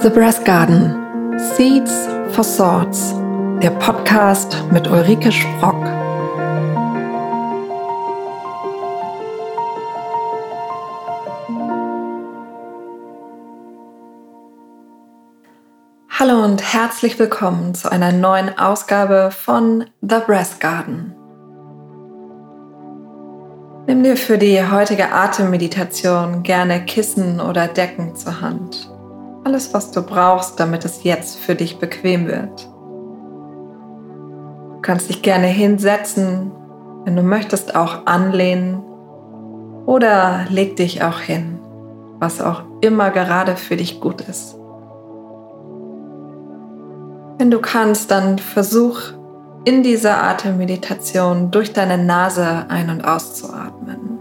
The Brass Garden Seeds for Swords, der Podcast mit Ulrike Sprock. Hallo und herzlich willkommen zu einer neuen Ausgabe von The Brass Garden. Nimm dir für die heutige Atemmeditation gerne Kissen oder Decken zur Hand alles, was du brauchst, damit es jetzt für dich bequem wird. Du kannst dich gerne hinsetzen, wenn du möchtest auch anlehnen oder leg dich auch hin, was auch immer gerade für dich gut ist. Wenn du kannst, dann versuch in dieser Atemmeditation durch deine Nase ein- und auszuatmen.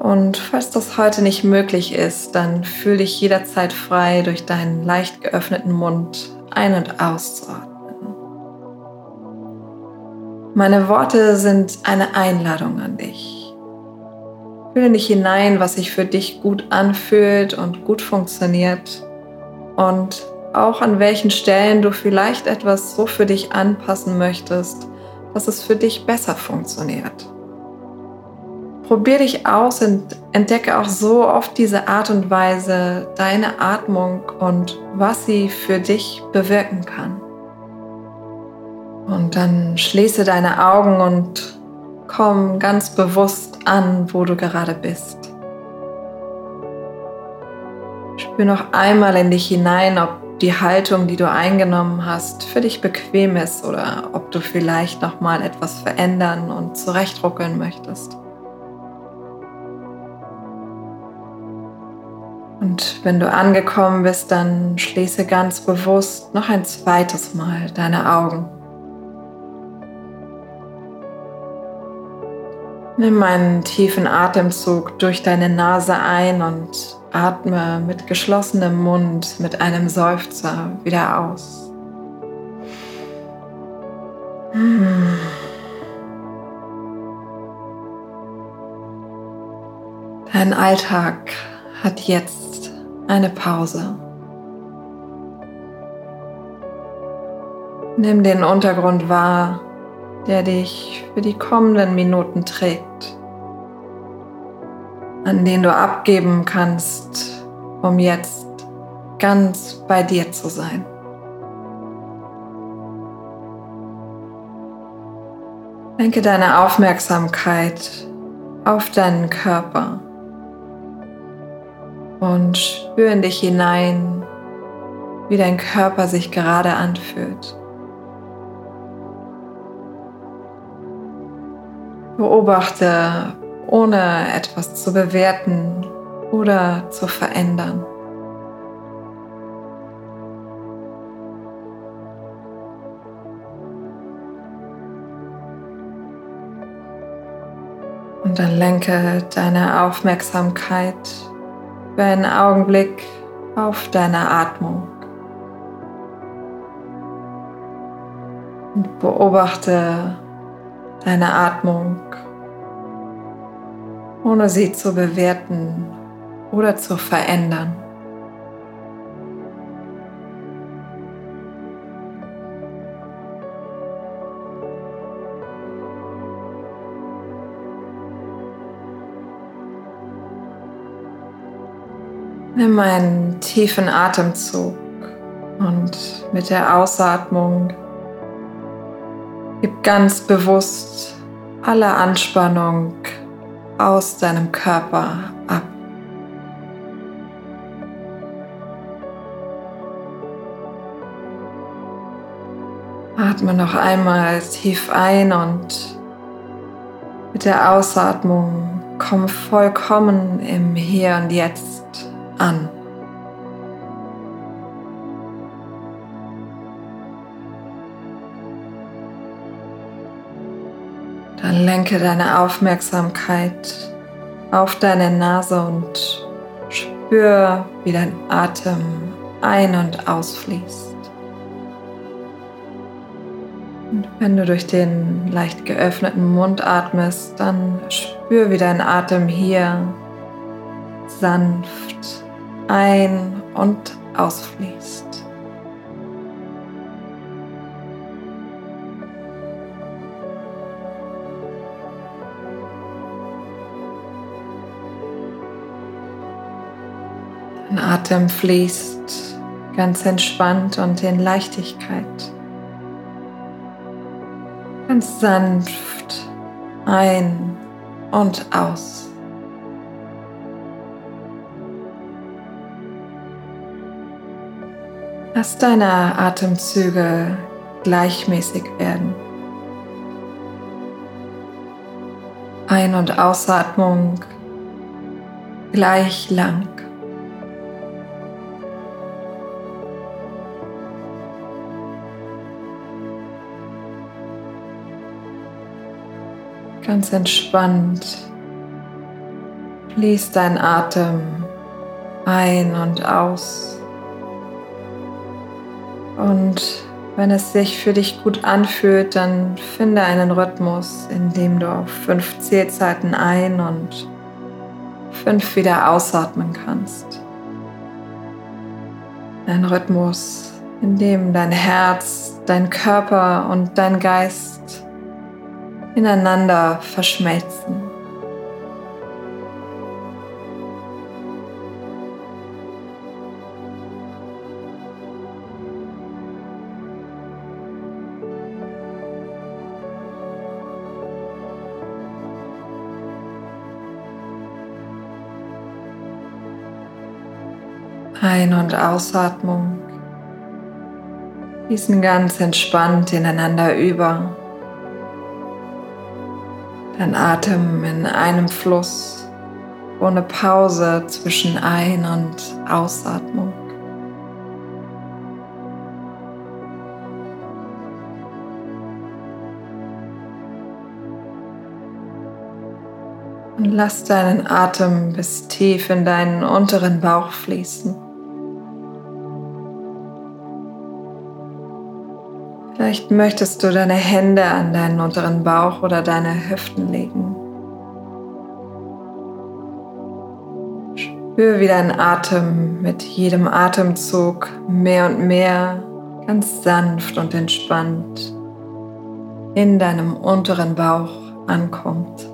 Und falls das heute nicht möglich ist, dann fühl dich jederzeit frei, durch deinen leicht geöffneten Mund ein- und auszuatmen. Meine Worte sind eine Einladung an dich. Fühle nicht hinein, was sich für dich gut anfühlt und gut funktioniert und auch an welchen Stellen du vielleicht etwas so für dich anpassen möchtest, dass es für dich besser funktioniert. Probier dich aus und entdecke auch so auf diese Art und Weise deine Atmung und was sie für dich bewirken kann. Und dann schließe deine Augen und komm ganz bewusst an, wo du gerade bist. Spür noch einmal in dich hinein, ob die Haltung, die du eingenommen hast, für dich bequem ist oder ob du vielleicht noch mal etwas verändern und zurechtruckeln möchtest. Und wenn du angekommen bist, dann schließe ganz bewusst noch ein zweites Mal deine Augen. Nimm einen tiefen Atemzug durch deine Nase ein und atme mit geschlossenem Mund mit einem Seufzer wieder aus. Dein Alltag hat jetzt eine Pause. Nimm den Untergrund wahr, der dich für die kommenden Minuten trägt, an den du abgeben kannst, um jetzt ganz bei dir zu sein. Lenke deine Aufmerksamkeit auf deinen Körper und spür in dich hinein, wie dein Körper sich gerade anfühlt. Beobachte, ohne etwas zu bewerten oder zu verändern. Und dann lenke deine Aufmerksamkeit für einen Augenblick auf deine Atmung. Und beobachte deine Atmung, ohne sie zu bewerten oder zu verändern. Nimm einen tiefen Atemzug und mit der Ausatmung gib ganz bewusst alle Anspannung aus deinem Körper ab. Atme noch einmal tief ein und mit der Ausatmung komm vollkommen im Hier und Jetzt an. Dann lenke deine Aufmerksamkeit auf deine Nase und spür, wie dein Atem ein- und ausfließt. Und wenn du durch den leicht geöffneten Mund atmest, dann spür, wie dein Atem hier sanft ein- und ausfließt. Dein Atem fließt ganz entspannt und in Leichtigkeit. Ganz sanft ein und aus. Lass deine Atemzüge gleichmäßig werden. Ein- und Ausatmung gleich lang. Ganz entspannt fließt dein Atem ein und aus. Und wenn es sich für dich gut anfühlt, dann finde einen Rhythmus, in dem du auf fünf Zählzeiten ein und fünf wieder ausatmen kannst. Ein Rhythmus, in dem dein Herz, dein Körper und dein Geist ineinander verschmelzen. Ein- und Ausatmung fließen ganz entspannt ineinander über. Dein Atem in einem Fluss, ohne Pause zwischen Ein- und Ausatmung. Und lass deinen Atem bis tief in deinen unteren Bauch fließen. Vielleicht möchtest du deine Hände an deinen unteren Bauch oder deine Hüften legen. Spür, wie dein Atem mit jedem Atemzug mehr und mehr ganz sanft und entspannt in deinem unteren Bauch ankommt.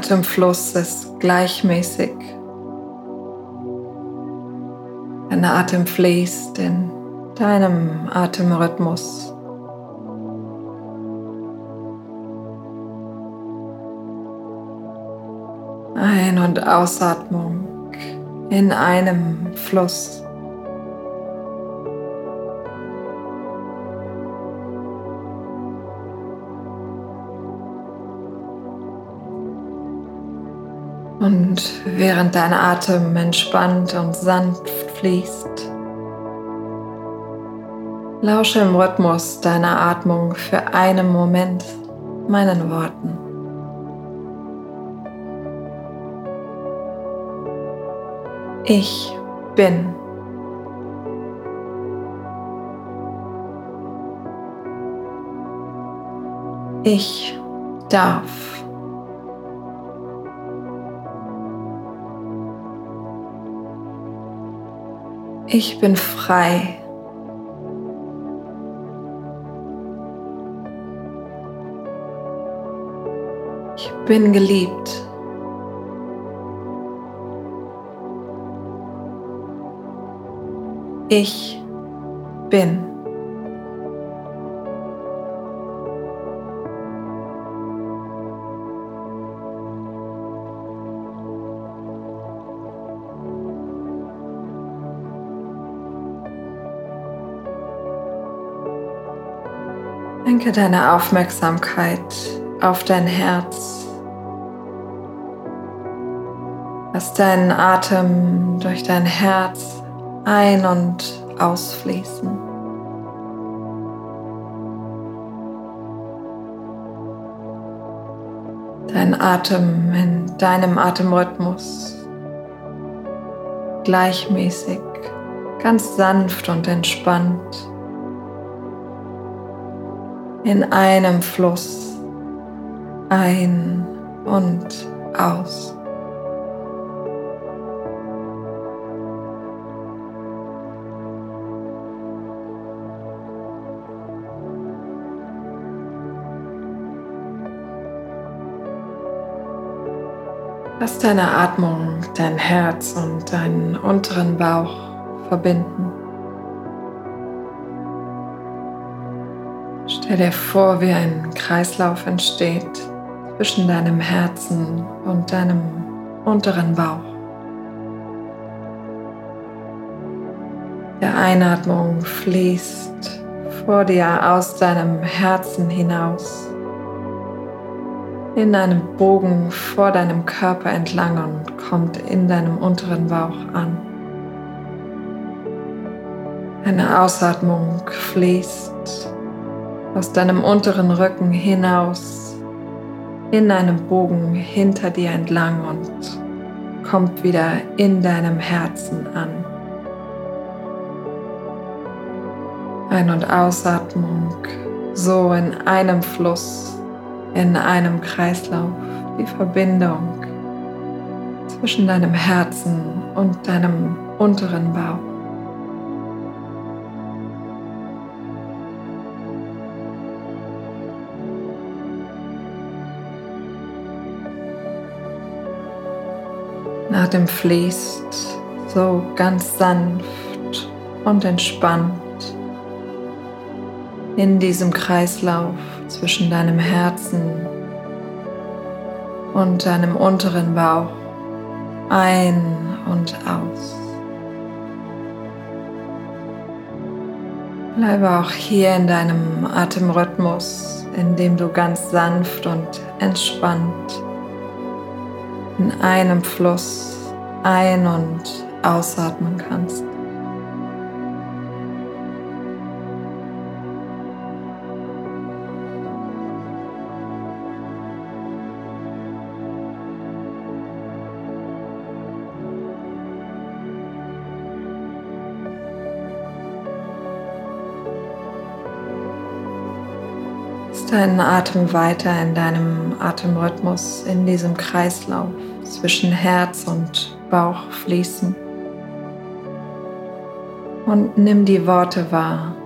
Atemfluss ist gleichmäßig. Dein Atem fließt in deinem Atemrhythmus. Ein- und Ausatmung in einem Fluss. Und während dein Atem entspannt und sanft fließt, lausche im Rhythmus deiner Atmung für einen Moment meinen Worten. Ich bin. Ich darf. Ich bin frei. Ich bin geliebt. Ich bin. Lenke deine Aufmerksamkeit auf dein Herz. Lass deinen Atem durch dein Herz ein- und ausfließen. Dein Atem in deinem Atemrhythmus. Gleichmäßig, ganz sanft und entspannt. In einem Fluss ein und aus. Lass deine Atmung dein Herz und deinen unteren Bauch verbinden. Stell dir vor, wie ein Kreislauf entsteht zwischen deinem Herzen und deinem unteren Bauch. Der Einatmung fließt vor dir aus deinem Herzen hinaus in einem Bogen vor deinem Körper entlang und kommt in deinem unteren Bauch an. Eine Ausatmung fließt aus deinem unteren Rücken hinaus in einem Bogen hinter dir entlang und kommt wieder in deinem Herzen an. Ein- und Ausatmung so in einem Fluss in einem Kreislauf die Verbindung zwischen deinem Herzen und deinem unteren Bauch. Nach dem fließt so ganz sanft und entspannt in diesem Kreislauf zwischen deinem Herzen und deinem unteren Bauch ein und aus. Bleibe auch hier in deinem Atemrhythmus, in dem du ganz sanft und entspannt in einem Fluss ein- und ausatmen kannst. Deinen Atem weiter in deinem Atemrhythmus, in diesem Kreislauf zwischen Herz und Bauch fließen. Und nimm die Worte wahr,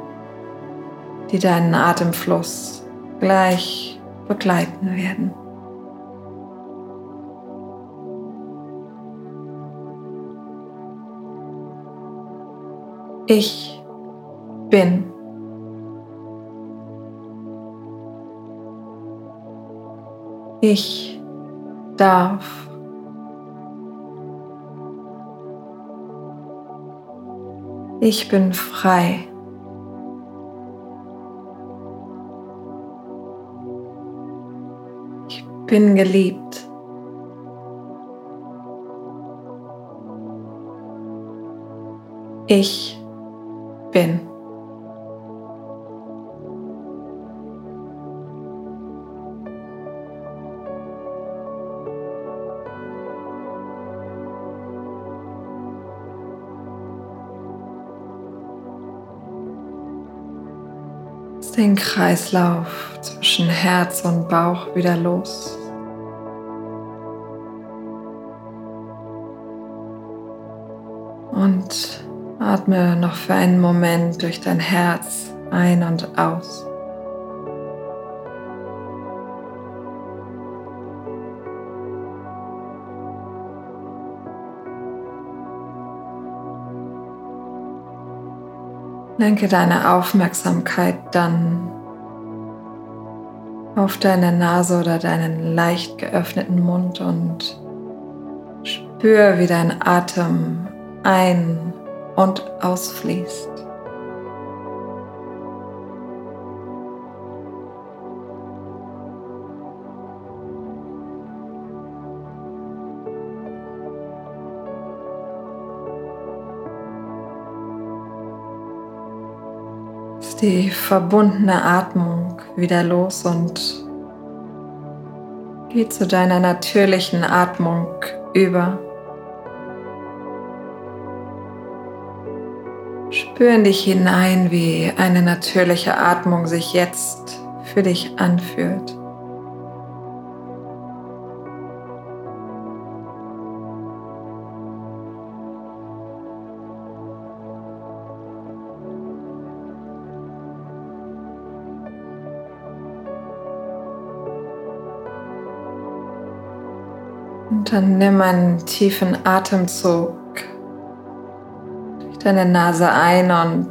die deinen Atemfluss gleich begleiten werden. Ich bin. Ich darf. Ich bin frei. Ich bin geliebt. Ich bin. Den Kreislauf zwischen Herz und Bauch wieder los. Und atme noch für einen Moment durch dein Herz ein und aus. Lenke deine Aufmerksamkeit dann auf deine Nase oder deinen leicht geöffneten Mund und spür, wie dein Atem ein- und ausfließt. Die verbundene Atmung wieder los und geh zu deiner natürlichen Atmung über. Spür in dich hinein, wie eine natürliche Atmung sich jetzt für dich anfühlt. Und dann nimm einen tiefen Atemzug durch deine Nase ein und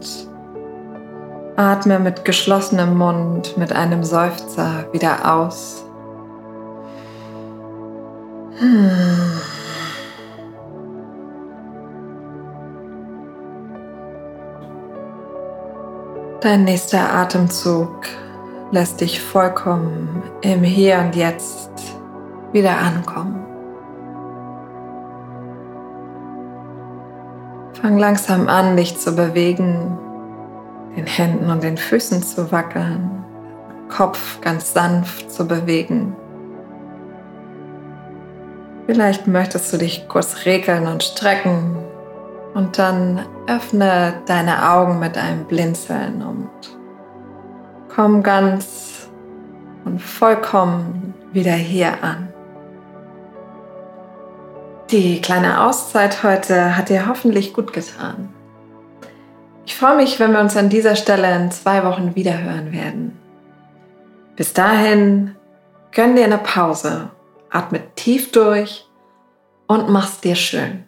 atme mit geschlossenem Mund mit einem Seufzer wieder aus. Dein nächster Atemzug lässt dich vollkommen im Hier und Jetzt wieder ankommen. Fang langsam an, dich zu bewegen, den Händen und den Füßen zu wackeln, Kopf ganz sanft zu bewegen. Vielleicht möchtest du dich kurz regeln und strecken und dann öffne deine Augen mit einem Blinzeln und komm ganz und vollkommen wieder hier an. Die kleine Auszeit heute hat dir hoffentlich gut getan. Ich freue mich, wenn wir uns an dieser Stelle in zwei Wochen wiederhören werden. Bis dahin, gönn dir eine Pause, atme tief durch und mach's dir schön.